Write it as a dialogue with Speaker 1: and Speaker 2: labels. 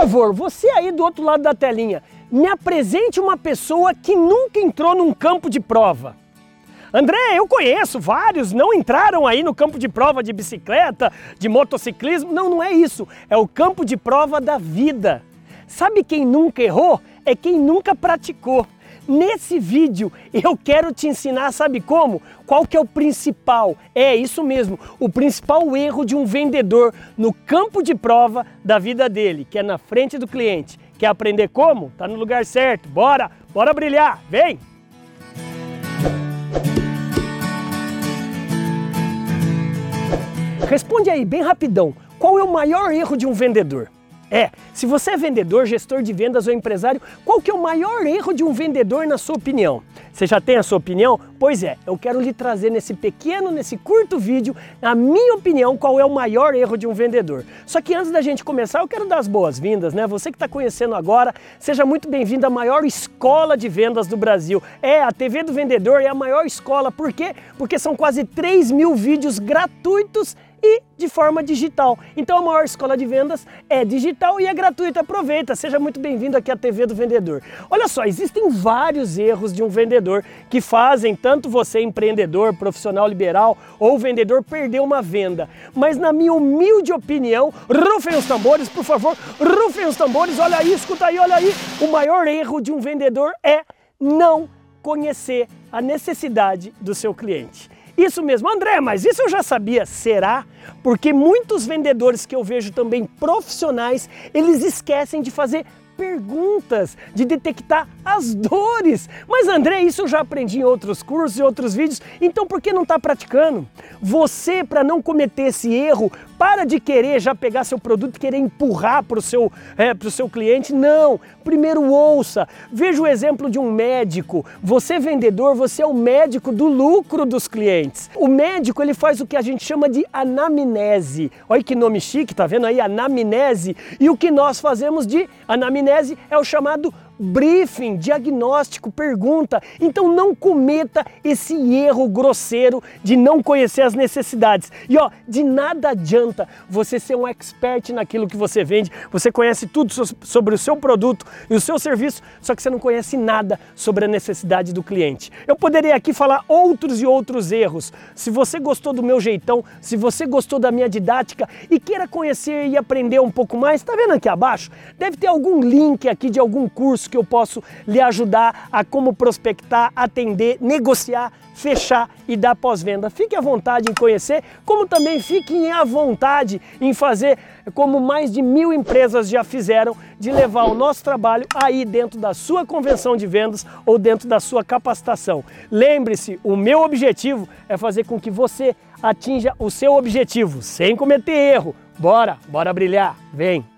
Speaker 1: favor, você aí do outro lado da telinha, me apresente uma pessoa que nunca entrou num campo de prova. André, eu conheço vários, não entraram aí no campo de prova de bicicleta, de motociclismo. Não, não é isso. É o campo de prova da vida. Sabe quem nunca errou? É quem nunca praticou. Nesse vídeo eu quero te ensinar, sabe como? Qual que é o principal? É isso mesmo, o principal erro de um vendedor no campo de prova da vida dele, que é na frente do cliente. Quer aprender como? Tá no lugar certo. Bora, bora brilhar. Vem! Responde aí bem rapidão. Qual é o maior erro de um vendedor? É, se você é vendedor, gestor de vendas ou empresário, qual que é o maior erro de um vendedor na sua opinião? Você já tem a sua opinião? Pois é, eu quero lhe trazer nesse pequeno, nesse curto vídeo, a minha opinião, qual é o maior erro de um vendedor. Só que antes da gente começar, eu quero dar as boas-vindas, né? Você que está conhecendo agora, seja muito bem-vindo à maior escola de vendas do Brasil. É, a TV do Vendedor é a maior escola, por quê? Porque são quase 3 mil vídeos gratuitos e de forma digital. Então a maior escola de vendas é digital e é gratuita. Aproveita, seja muito bem-vindo aqui à TV do Vendedor. Olha só, existem vários erros de um vendedor que fazem tanto você empreendedor, profissional liberal ou vendedor perder uma venda. Mas na minha humilde opinião, rufem os tambores, por favor, rufem os tambores. Olha aí, escuta aí, olha aí. O maior erro de um vendedor é não conhecer a necessidade do seu cliente. Isso mesmo, André, mas isso eu já sabia. Será? Porque muitos vendedores que eu vejo também profissionais, eles esquecem de fazer perguntas, de detectar as dores. Mas André, isso eu já aprendi em outros cursos e outros vídeos, então por que não está praticando? Você, para não cometer esse erro, para de querer já pegar seu produto e querer empurrar para o seu, é, seu cliente. Não! Primeiro ouça. Veja o exemplo de um médico. Você vendedor, você é o médico do lucro dos clientes. O médico ele faz o que a gente chama de anamnese. Olha que nome chique, tá vendo aí? Anamnese. E o que nós fazemos de anamnese é o chamado briefing, diagnóstico, pergunta. Então não cometa esse erro grosseiro de não conhecer as necessidades. E ó, de nada adianta você ser um expert naquilo que você vende, você conhece tudo sobre o seu produto e o seu serviço, só que você não conhece nada sobre a necessidade do cliente. Eu poderia aqui falar outros e outros erros. Se você gostou do meu jeitão, se você gostou da minha didática e queira conhecer e aprender um pouco mais, tá vendo aqui abaixo? Deve ter algum link aqui de algum curso que eu posso lhe ajudar a como prospectar, atender, negociar, fechar e dar pós-venda. Fique à vontade em conhecer, como também fiquem à vontade em fazer como mais de mil empresas já fizeram, de levar o nosso trabalho aí dentro da sua convenção de vendas ou dentro da sua capacitação. Lembre-se, o meu objetivo é fazer com que você atinja o seu objetivo sem cometer erro. Bora, bora brilhar, vem!